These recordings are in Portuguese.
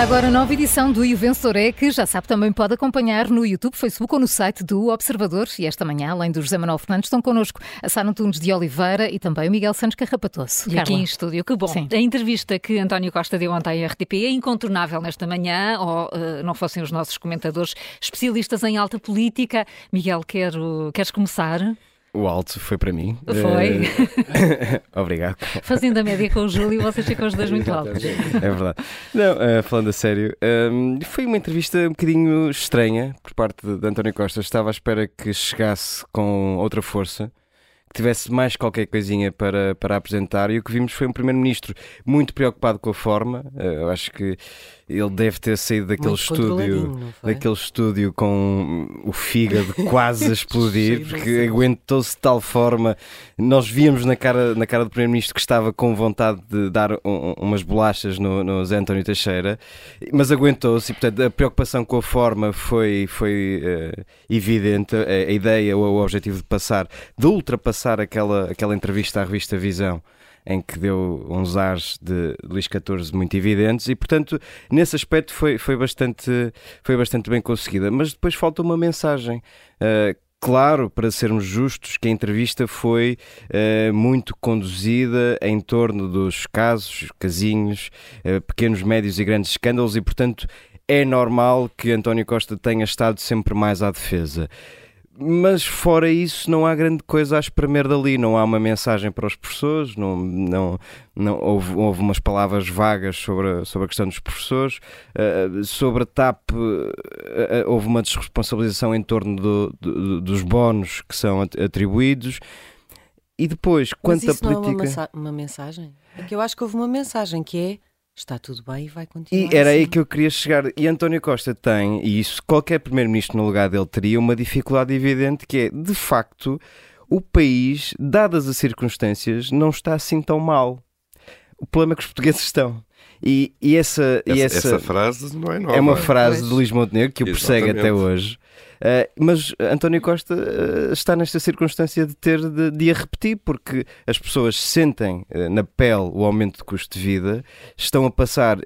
Começa agora a nova edição do o Vencedor é, que já sabe também pode acompanhar no YouTube, Facebook ou no site do Observador. E esta manhã, além do José Manuel Fernandes, estão connosco a Sara Tunes de Oliveira e também o Miguel Santos Carrapatoso. E Carla. aqui em estúdio, que bom. Sim. A entrevista que António Costa deu ontem à RTP é incontornável nesta manhã, ou uh, não fossem os nossos comentadores especialistas em alta política. Miguel, quero, queres começar? O alto foi para mim. Foi. Uh... Obrigado. Fazendo a média com o Júlio, vocês ficam os dois muito altos. É verdade. Não, uh, falando a sério, um, foi uma entrevista um bocadinho estranha por parte de, de António Costa. Estava à espera que chegasse com outra força que tivesse mais qualquer coisinha para, para apresentar e o que vimos foi um primeiro-ministro muito preocupado com a forma. Eu acho que ele deve ter saído daquele estúdio, daquele estúdio com o fígado quase a explodir, porque aguentou-se de tal forma. Nós víamos na cara, na cara do primeiro-ministro que estava com vontade de dar um, umas bolachas no, no Zé António Teixeira, mas aguentou-se e, portanto, a preocupação com a forma foi, foi uh, evidente. A, a ideia, o, o objetivo de passar, de ultrapassar aquela, aquela entrevista à revista Visão em que deu uns ares de Luís XIV muito evidentes e, portanto, nesse aspecto foi, foi, bastante, foi bastante bem conseguida. Mas depois falta uma mensagem. Uh, Claro, para sermos justos, que a entrevista foi uh, muito conduzida em torno dos casos, casinhos, uh, pequenos, médios e grandes escândalos e, portanto, é normal que António Costa tenha estado sempre mais à defesa mas fora isso não há grande coisa a espremer dali, não há uma mensagem para os professores, não, não, não, houve, houve umas palavras vagas sobre a, sobre a questão dos professores, uh, sobre a TAP uh, houve uma desresponsabilização em torno do, do, dos bónus que são atribuídos. E depois, quanto a política... não é uma, uma mensagem? É que eu acho que houve uma mensagem que é está tudo bem e vai continuar. E era assim. aí que eu queria chegar. E António Costa tem, e isso qualquer primeiro-ministro no lugar dele teria, uma dificuldade evidente que é, de facto, o país, dadas as circunstâncias, não está assim tão mal. O problema é que os portugueses estão. E, e essa, essa, e essa, essa, frase não é nova. É uma frase de Luís Montenegro que o persegue até hoje. Uh, mas António Costa uh, está nesta circunstância de ter de, de, a repetir, porque as pessoas sentem uh, na pele o aumento de custo de vida, estão a passar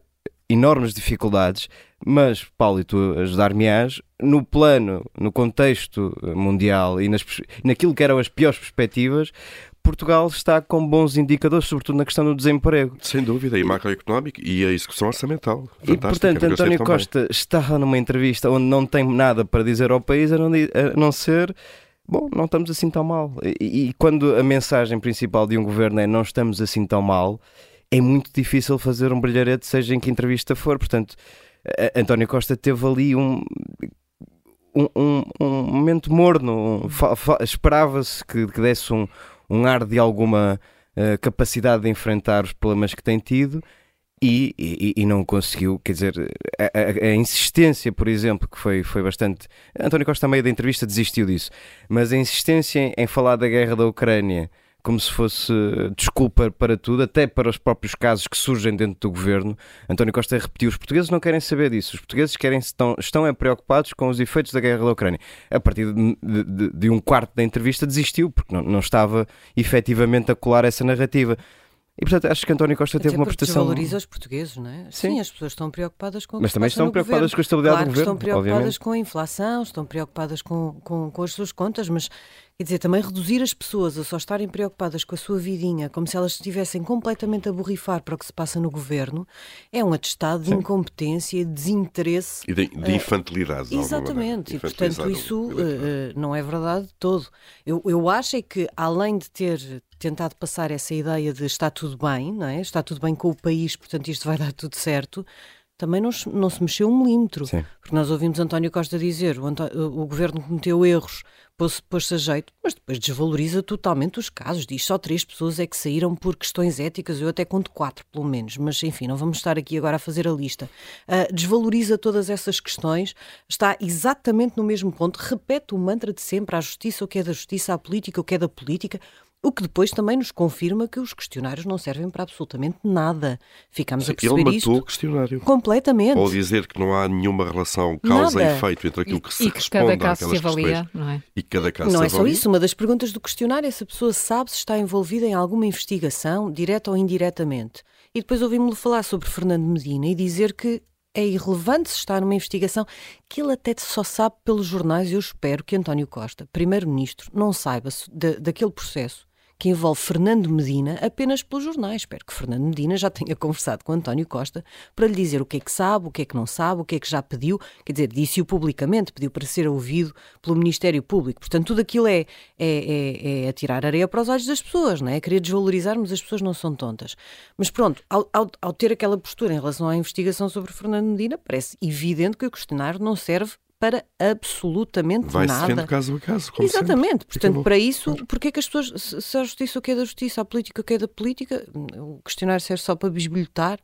enormes dificuldades, mas, Paulo, e tu ajudar-me-ás, no plano, no contexto mundial e nas, naquilo que eram as piores perspectivas, Portugal está com bons indicadores, sobretudo na questão do desemprego. Sem dúvida, e macroeconómico e a execução orçamental. E, portanto, António Costa está numa entrevista onde não tem nada para dizer ao país a não, a não ser bom, não estamos assim tão mal. E, e, quando a mensagem principal de um governo é não estamos assim tão mal, é muito difícil fazer um brilharete, seja em que entrevista for. Portanto, António Costa teve ali um. Um, um, um momento morno, esperava-se que, que desse um, um ar de alguma uh, capacidade de enfrentar os problemas que tem tido e, e, e não conseguiu. Quer dizer, a, a, a, insistência, por exemplo, que foi, foi bastante. António Costa, a meio da entrevista, desistiu disso, mas a insistência em, em falar da guerra da Ucrânia como se fosse desculpa para tudo, até para os próprios casos que surgem dentro do governo. António Costa repetiu: os portugueses não querem saber disso, os portugueses querem, estão, estão é preocupados com os efeitos da guerra da Ucrânia. A partir de, de, de um quarto da entrevista, desistiu, porque não, não estava efetivamente a colar essa narrativa. E portanto acho que António Costa teve uma prestação. valoriza os portugueses, não é? Sim. Sim, as pessoas estão preocupadas com Mas também estão preocupadas governo. com a estabilidade claro do governo. Estão preocupadas obviamente. com a inflação, estão preocupadas com, com, com as suas contas, mas Quer dizer, também reduzir as pessoas a só estarem preocupadas com a sua vidinha, como se elas estivessem completamente a borrifar para o que se passa no governo, é um atestado de Sim. incompetência, de desinteresse. E de, de eh, infantilidade. Uh, exatamente, e portanto isso uh, não é verdade de todo. Eu, eu acho é que, além de ter tentado passar essa ideia de está tudo bem, não é? está tudo bem com o país, portanto isto vai dar tudo certo, também não, não se mexeu um milímetro. Sim. Porque nós ouvimos António Costa dizer o, o governo cometeu erros, pôs-se pôs a jeito, mas depois desvaloriza totalmente os casos. Diz só três pessoas é que saíram por questões éticas, eu até conto quatro, pelo menos, mas enfim, não vamos estar aqui agora a fazer a lista. Uh, desvaloriza todas essas questões, está exatamente no mesmo ponto, repete o mantra de sempre: a justiça, o que é da justiça, a política, o que é da política. O que depois também nos confirma que os questionários não servem para absolutamente nada. Ficamos Sim, a perceber Ele matou isto o questionário. Completamente. Ou dizer que não há nenhuma relação causa e efeito entre aquilo que se e que responde cada caso se avalia, não é? E cada caso não se é só isso. Uma das perguntas do questionário é se a pessoa sabe se está envolvida em alguma investigação, direta ou indiretamente. E depois ouvimos-lo falar sobre Fernando Medina e dizer que é irrelevante se está numa investigação que ele até só sabe pelos jornais. Eu espero que António Costa, primeiro-ministro, não saiba daquele processo que envolve Fernando Medina apenas pelos jornais. Espero que Fernando Medina já tenha conversado com António Costa para lhe dizer o que é que sabe, o que é que não sabe, o que é que já pediu. Quer dizer, disse-o publicamente, pediu para ser ouvido pelo Ministério Público. Portanto, tudo aquilo é, é, é, é atirar areia para os olhos das pessoas, não é? querer desvalorizar, mas as pessoas não são tontas. Mas pronto, ao, ao, ao ter aquela postura em relação à investigação sobre Fernando Medina, parece evidente que o questionário não serve para absolutamente Vai nada. Vai caso a caso, como Exatamente. Sempre. Portanto, para isso, porque é que as pessoas, se a justiça o que é da justiça, a política o que é da política, o questionário serve só para bisbilhotar.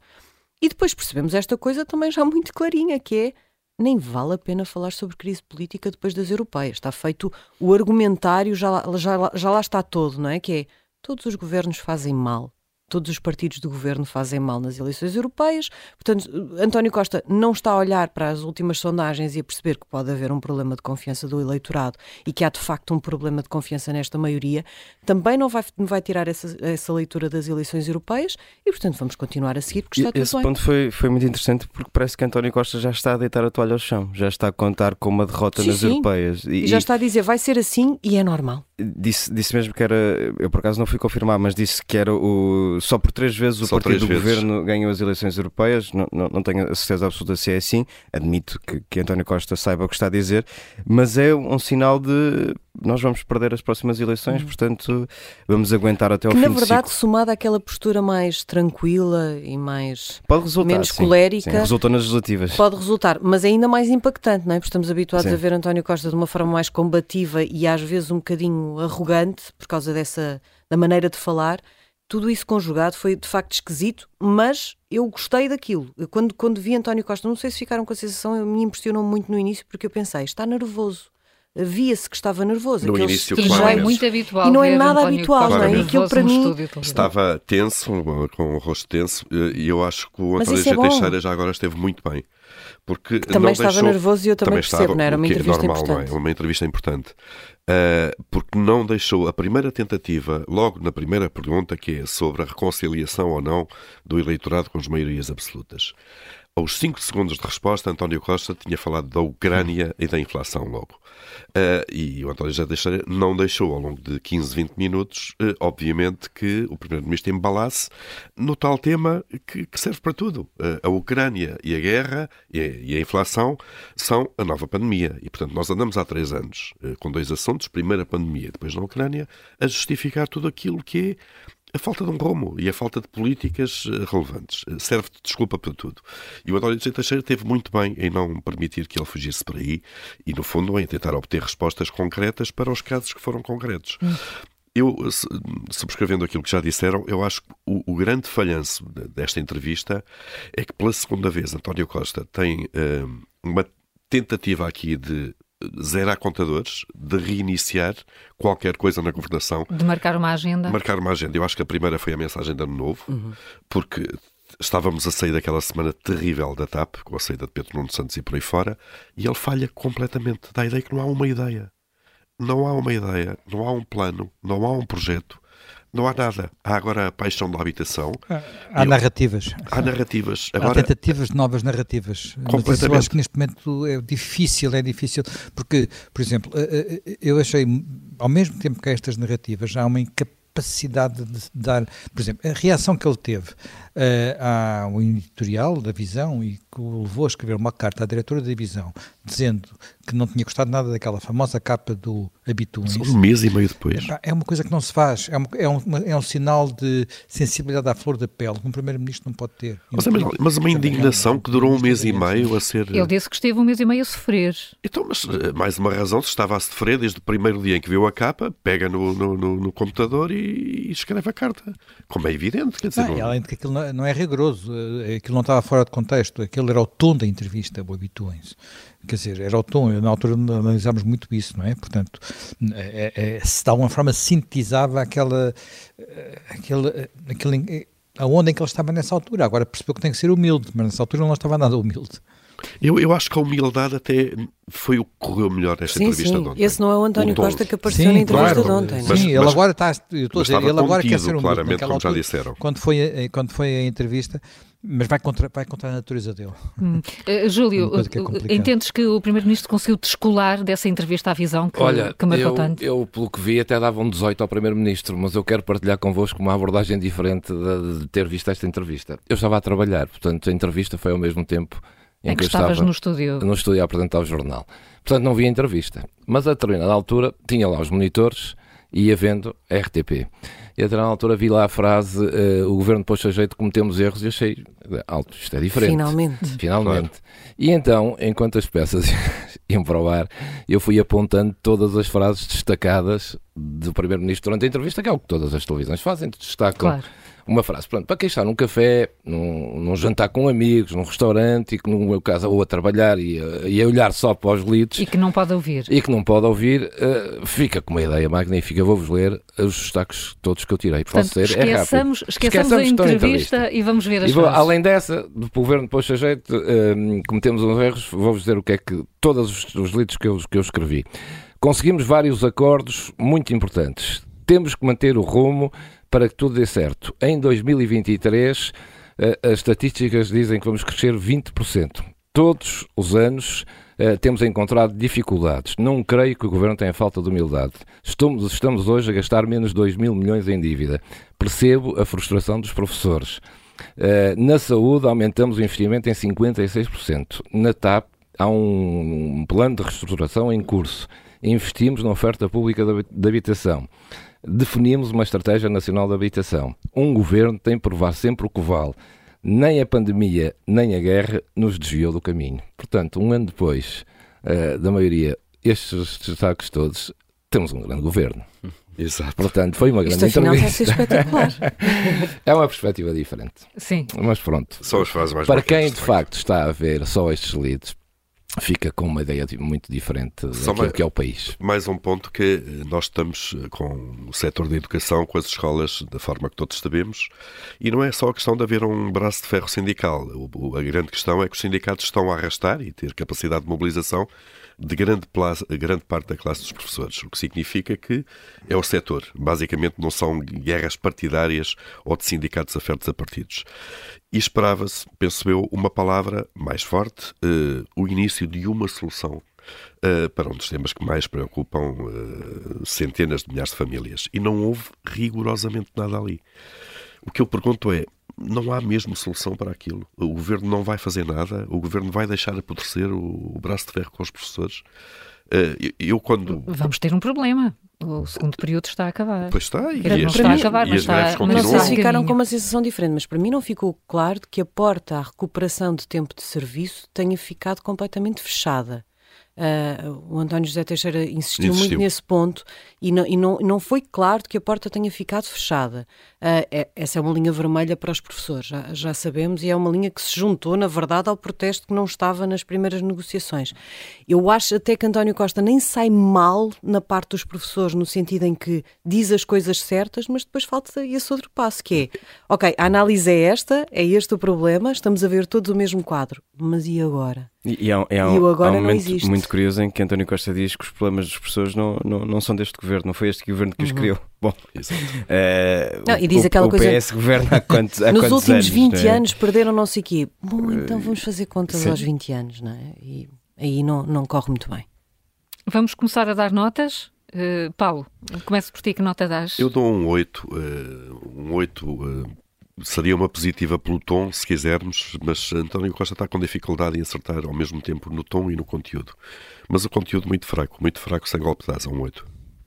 E depois percebemos esta coisa também já muito clarinha, que é nem vale a pena falar sobre crise política depois das europeias. Está feito o argumentário, já, já, já lá está todo, não é? Que é todos os governos fazem mal todos os partidos do governo fazem mal nas eleições europeias. Portanto, António Costa não está a olhar para as últimas sondagens e a perceber que pode haver um problema de confiança do eleitorado e que há de facto um problema de confiança nesta maioria. Também não vai, vai tirar essa, essa leitura das eleições europeias e, portanto, vamos continuar a seguir porque está tudo Esse bem. ponto foi, foi muito interessante porque parece que António Costa já está a deitar a toalha ao chão, já está a contar com uma derrota sim, nas sim. europeias. E, e já está a dizer vai ser assim e é normal. Disse, disse mesmo que era, eu por acaso não fui confirmar, mas disse que era o só por três vezes o só partido do vezes. governo ganhou as eleições europeias. Não, não, não, tenho a certeza absoluta se é assim. Admito que, que António Costa saiba o que está a dizer, mas é um sinal de nós vamos perder as próximas eleições, hum. portanto vamos aguentar até ao que, fim na verdade, ciclo. somada àquela postura mais tranquila e mais pode resultar, menos sim, colérica, sim, resultou nas legislativas. Pode resultar, mas é ainda mais impactante, não é? Porque estamos habituados Sim. a ver António Costa de uma forma mais combativa e às vezes um bocadinho arrogante por causa dessa da maneira de falar. Tudo isso conjugado foi de facto esquisito, mas eu gostei daquilo. Eu, quando, quando vi António Costa, não sei se ficaram com a sensação, eu me impressionou muito no início porque eu pensei, está nervoso. Via-se que estava nervoso. No início, claro. é muito habitual. E não é nada António habitual, Costa não é? E aquilo para mim estúdio. Estava tenso, com o rosto tenso, e eu acho que o António é. Teixeira já agora esteve muito bem. Porque Também estava deixou... nervoso e eu também, percebo, estava, não era uma é entrevista normal, importante. Não é? Uma entrevista importante. Uh, porque não deixou a primeira tentativa, logo na primeira pergunta, que é sobre a reconciliação ou não do eleitorado com as maiorias absolutas. Aos 5 segundos de resposta, António Costa tinha falado da Ucrânia e da inflação logo. Uh, e o António já não deixou, ao longo de 15, 20 minutos, uh, obviamente, que o Primeiro-Ministro embalasse no tal tema que, que serve para tudo. Uh, a Ucrânia e a guerra e a, e a, inflação são a nova pandemia. E, portanto, nós andamos há três anos com dois assuntos. Primeiro a pandemia, depois na Ucrânia, a justificar tudo aquilo que é a falta de um rumo e a falta de políticas relevantes. Serve de desculpa para tudo. E o António de Teixeira teve muito bem em não permitir que ele fugisse por aí e, no fundo, em tentar obter respostas concretas para os casos que foram concretos. Hum. Eu, subscrevendo aquilo que já disseram, eu acho que o, o, grande falhanço desta entrevista é que, pela segunda vez, António Costa tem uh, uma tentativa aqui de zerar contadores, de reiniciar qualquer coisa na governação. De marcar uma agenda. Marcar uma agenda. Eu acho que a primeira foi a mensagem de Ano Novo, uhum. porque estávamos a sair daquela semana terrível da TAP, com a saída de Pedro Nuno Santos e por aí fora, e ele falha completamente. Dá a ideia que não há uma ideia. Não há uma ideia, não há um plano, não há um projeto. Não há nada. Há agora a paixão da habitação. Há, há narrativas. Há narrativas. Agora, há tentativas de novas narrativas. Mas eu acho que neste momento é difícil, é difícil. Porque, por exemplo, eu achei, ao mesmo tempo que há estas narrativas, há uma incapacidade de dar, por exemplo, a reação que ele teve uh, ao editorial da Visão e que o levou a escrever uma carta à diretora da Visão dizendo que não tinha gostado nada daquela famosa capa do Habituins. Um mês e meio depois. É uma coisa que não se faz. É, uma, é, um, é um sinal de sensibilidade à flor da pele que um primeiro-ministro não pode ter. Mas, é, mas uma indignação que durou um mês e meio a ser. Ele disse que esteve um mês e meio a sofrer. Então, mas mais uma razão, se estava a sofrer desde o primeiro dia em que viu a capa, pega no, no, no, no computador e, e, escreve a carta. Como é evidente. Quer dizer, não, não... Além de que aquilo não, não é rigoroso, aquilo não estava fora de contexto, aquilo era o tom da entrevista, o Habituins. Quer dizer, era o tom, na altura analisámos muito isso, não é? Portanto, é, é, se de alguma forma sintetizava aquela, aquela, aquele, a onda em que ele estava nessa altura. Agora percebeu que tem que ser humilde, mas nessa altura não estava nada humilde. Eu, eu acho que a humildade até foi o que correu melhor nesta sim, entrevista sim. de ontem. Esse não é o António o Costa que apareceu sim, na entrevista claro. de ontem. Sim, ele mas, agora está, eu estou a dizer, ele agora quer ser um claramente, como altura, já disseram. Quando foi, quando foi a entrevista, mas vai contra, vai contra a natureza dele. Hum. Uh, Júlio, é entendes que o Primeiro-Ministro conseguiu descolar dessa entrevista à visão que, Olha, que marcou eu, tanto? eu, pelo que vi, até dava um 18 ao Primeiro-Ministro, mas eu quero partilhar convosco uma abordagem diferente de, de ter visto esta entrevista. Eu estava a trabalhar, portanto, a entrevista foi ao mesmo tempo em, em que, que estavas no estúdio. No estúdio a apresentar o jornal. Portanto, não vi a entrevista. Mas a determinada altura tinha lá os monitores e ia vendo a RTP. E a determinada altura vi lá a frase: uh, o governo pôs a jeito, cometemos erros, e achei alto, isto é diferente. Finalmente. Finalmente. Claro. E então, enquanto as peças iam para o ar, eu fui apontando todas as frases destacadas do Primeiro-Ministro durante a entrevista, que é o que todas as televisões fazem, destacam. Claro uma frase. Pronto, para quem está num café, num, num, jantar com amigos, num restaurante e que, no meu caso, ou a trabalhar e a, e a olhar só para os leads. E que não pode ouvir. E que não pode ouvir, uh, fica com uma ideia magnífica. Vou-vos ler os destaques todos que eu tirei. Portanto, Posso ser? Esqueçamos, é esqueçamos, esqueçamos a entrevista, entrevista, e vamos ver as vou, Além dessa, do governo Poxa Jeito, uh, cometemos uns erros, vou-vos dizer o que é que todos os, os leads que eu, que eu escrevi. Conseguimos vários acordos muito importantes. Temos que manter o rumo para que tudo dê certo. Em 2023, eh, as estatísticas dizem que vamos crescer 20%. Todos os anos uh, temos encontrado dificuldades. Não creio que o Governo tenha falta de humildade. Estamos, estamos hoje a gastar menos de 2 mil milhões em dívida. Percebo a frustração dos professores. Uh, na saúde, aumentamos o investimento em 56%. Na TAP, há um plano de reestruturação em curso. Investimos na oferta pública de habitação definimos uma estratégia nacional de habitação. Um governo tem que provar sempre o que vale. Nem a pandemia, nem a guerra nos desviou do caminho. Portanto, um ano depois uh, da maioria, estes destaques todos, temos um grande governo. Exato. Portanto, foi uma grande Isto, entrevista. espetacular. é uma perspectiva diferente. Sim. Mas pronto. As frases mais Para quem de facto está a ver só estes leads, fica com uma ideia muito diferente daquilo mais, que é o país. Mais um ponto que nós estamos com o setor da educação, com as escolas, da forma que todos sabemos, e não é só a questão de haver um braço de ferro sindical. O, a grande questão é que os sindicatos estão a arrastar e ter capacidade de mobilização de grande, plaza, grande parte da classe dos professores, o que significa que é o setor. Basicamente não são guerras partidárias ou de sindicatos afertos a partidos. E esperava-se, penso eu, uma palavra mais forte, uh, o início de uma solução Uh, para um dos temas que mais preocupam uh, centenas de milhares de famílias. E não houve rigorosamente nada ali. O que eu pergunto é: não há mesmo solução para aquilo? O governo não vai fazer nada? O governo vai deixar apodrecer o, o braço de ferro com os professores? Uh, eu, quando. Vamos ter um problema. O segundo período está a acabar. Pois está, e, as, está a acabar, e mas está, Não sei se ficaram com uma sensação diferente, mas para mim não ficou claro que a porta à recuperação de tempo de serviço tenha ficado completamente fechada. Uh, o António José Teixeira insistiu, insistiu, muito nesse ponto e, não, e não, não foi claro que a porta tenha ficado fechada. Uh, é, essa é uma linha vermelha para os professores, já, já, sabemos, e é uma linha que se juntou, na verdade, ao protesto que não estava nas primeiras negociações. Eu acho até que António Costa nem sai mal na parte dos professores, no sentido em que diz as coisas certas, mas depois falta esse outro passo, que é, ok, a análise é esta, é este o problema, estamos a ver todos o mesmo quadro, mas e agora? E, e, há, e, há, e o agora há um momento muito curioso em que António Costa diz que os problemas dos professores não, não, não são deste governo, não foi este governo que os uhum. criou. Bom, uh, não, e diz o, aquela o coisa. PS governa há quantos, há Nos últimos anos, 20 é? anos perderam não sei o quê. Bom, então vamos fazer contas Sim. aos 20 anos, não é? E aí não, não corre muito bem. Vamos começar a dar notas. Uh, Paulo, começo por ti, que nota dás? Eu dou um 8, uh, um 8 uh, seria uma positiva pelo tom, se quisermos, mas António Costa está com dificuldade em acertar ao mesmo tempo no tom e no conteúdo. Mas o conteúdo muito fraco, muito fraco, sem golpe de asa, um 8.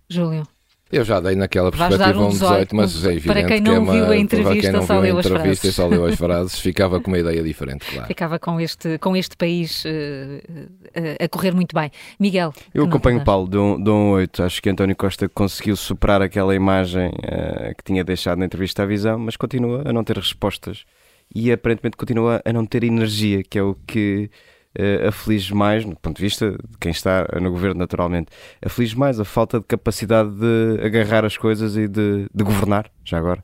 Júlio. Eu já dei naquela perspectiva um 18, mas é evidente para quem não que é uma, viu a entrevista, não só leu as frases. E só leu as frases, ficava com uma ideia diferente, claro. Ficava com este, com este país uh, uh, a correr muito bem. Miguel. Eu acompanho o Paulo, dou, dou um 8. Acho que António Costa conseguiu superar aquela imagem uh, que tinha deixado na entrevista à visão, mas continua a não ter respostas e aparentemente continua a não ter energia, que é o que uh, aflige mais, do ponto de vista de quem está no governo, naturalmente, aflige mais a falta de capacidade de agarrar as coisas e de, de governar, já agora.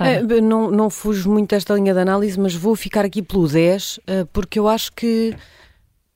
É, não, não fujo muito desta linha de análise, mas vou ficar aqui pelo 10, uh, porque eu acho que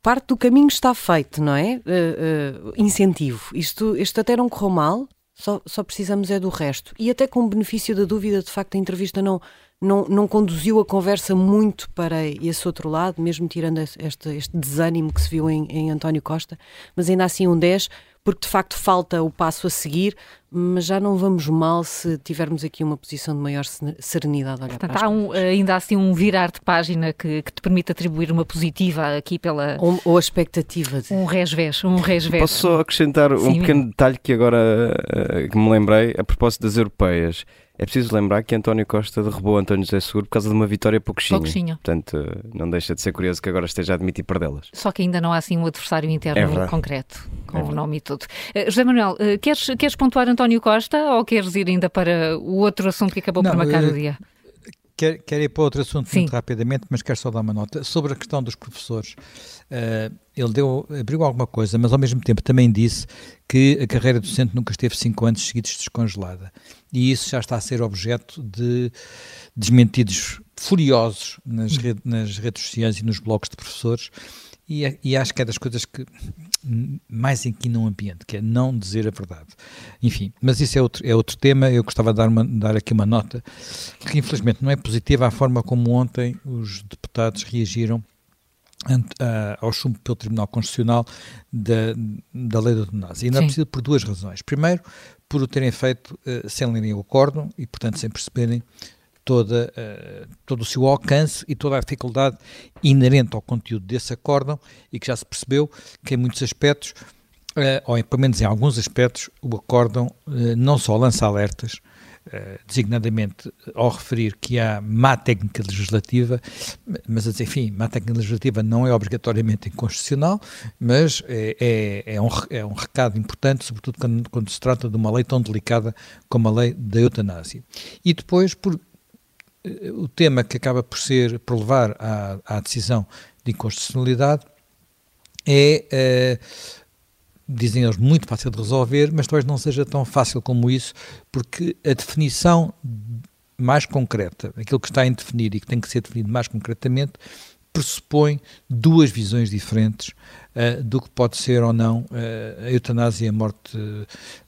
parte do caminho está feito, não é? Uh, uh, incentivo. Isto, isto até não correu mal, só, só precisamos é do resto. E até com o benefício da dúvida, de facto, a entrevista não, não, não conduziu a conversa muito para esse outro lado, mesmo tirando este, este desânimo que se viu em, em António Costa, mas ainda assim um 10, porque de facto falta o passo a seguir, mas já não vamos mal se tivermos aqui uma posição de maior serenidade. Olhar Portanto, há um, ainda assim um virar de página que, que, te permite atribuir uma positiva aqui pela. Ou, ou a expectativa. De... Um resvés, um resvés. Posso só acrescentar Sim, um pequeno detalhe que agora uh, que me lembrei a propósito das europeias. É preciso lembrar que António Costa derrubou António José Seguro por causa de uma vitória pouquinho. Pouquinho. Portanto, não deixa de ser curioso que agora esteja a admitir perdê-las. Só que ainda não há assim um adversário interno é concreto, com é o nome e tudo. Uh, José Manuel, uh, queres, queres pontuar António Costa ou queres ir ainda para o outro assunto que acabou não, por marcar uh, o dia? Quer, quer ir para outro assunto Sim. muito rapidamente, mas quero só dar uma nota sobre a questão dos professores. Uh, ele deu, abriu alguma coisa, mas ao mesmo tempo também disse que a carreira docente nunca esteve cinco anos seguidos descongelada. E isso já está a ser objeto de desmentidos furiosos nas, hum. rede, nas redes sociais e nos blogs de professores. E, e, acho que é das coisas que mais aqui num ambiente, que é não dizer a verdade. Enfim, mas isso é outro, é outro tema. Eu gostava de dar, uma, dar aqui uma nota que, infelizmente, não é positiva a forma como ontem os deputados reagiram ao chumbo pelo Tribunal Constitucional da, da lei da eutanásia. E não é preciso por duas razões. Primeiro, por o terem feito uh, sem lerem o acórdão e, portanto, sem perceberem toda, uh, todo o seu alcance e toda a dificuldade inerente ao conteúdo desse acórdão e que já se percebeu que em muitos aspectos, uh, ou pelo menos em alguns aspectos, o acórdão não só lança alertas, Uh, designadamente ao referir que há má técnica legislativa, mas enfim, má técnica legislativa não é obrigatoriamente inconstitucional, mas é, é, é, um, é um recado importante, sobretudo quando, quando, se trata de uma lei tão delicada como a lei da eutanásia. E depois, por uh, o tema que acaba por ser, por levar à, à decisão de inconstitucionalidade, é uh, dizem eles, muito fácil de resolver, mas talvez não seja tão fácil como isso, porque a definição mais concreta, aquilo que está em definir e que tem que ser definido mais concretamente, pressupõe duas visões diferentes uh, do que pode ser ou não uh, a eutanásia e a morte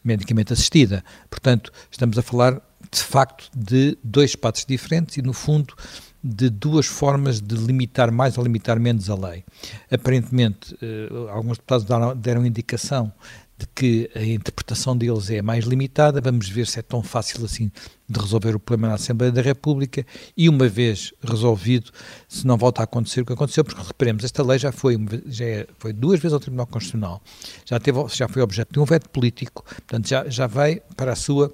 medicamente assistida. Portanto, estamos a falar de facto de dois espaços diferentes e, no fundo, de duas formas de limitar mais ou limitar menos a lei. Aparentemente, uh, alguns deputados deram, deram indicação de que a interpretação deles é mais limitada. Vamos ver se é tão fácil assim de resolver o problema na Assembleia da República e, uma vez resolvido, se não volta a acontecer o que aconteceu, porque reparemos, esta lei já foi, já é, foi duas vezes ao Tribunal Constitucional, já, teve, já foi objeto de um veto político, portanto já, já vai para a sua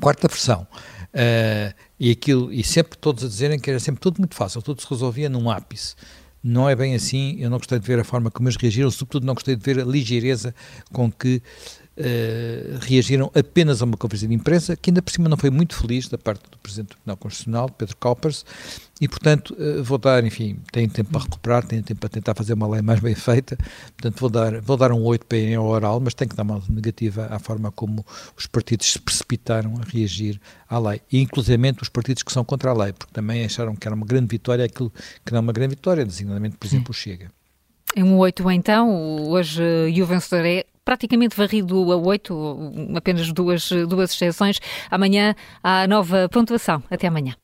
quarta versão. Uh, e aquilo, e sempre todos a dizerem que era sempre tudo muito fácil, tudo se resolvia num ápice. Não é bem assim, eu não gostei de ver a forma como eles reagiram, sobretudo não gostei de ver a ligeireza com que uh, reagiram apenas a uma conferência de imprensa, que ainda por cima não foi muito feliz da parte do Presidente do Tribunal Constitucional, Pedro Calpers, e portanto uh, vou dar, enfim, tenho tempo para recuperar, tenho tempo para tentar fazer uma lei mais bem feita, portanto vou dar, vou dar um 8 para ir ao oral, mas tenho que dar uma negativa à forma como os partidos se precipitaram a reagir à lei, e inclusivamente os partidos que são contra a lei, porque também acharam que era uma grande vitória aquilo que não é uma grande vitória, designadamente, por exemplo, o Chega. Em um 8 então, hoje e o vencedor é praticamente varrido a 8, apenas duas, duas exceções. Amanhã há nova pontuação. Até amanhã.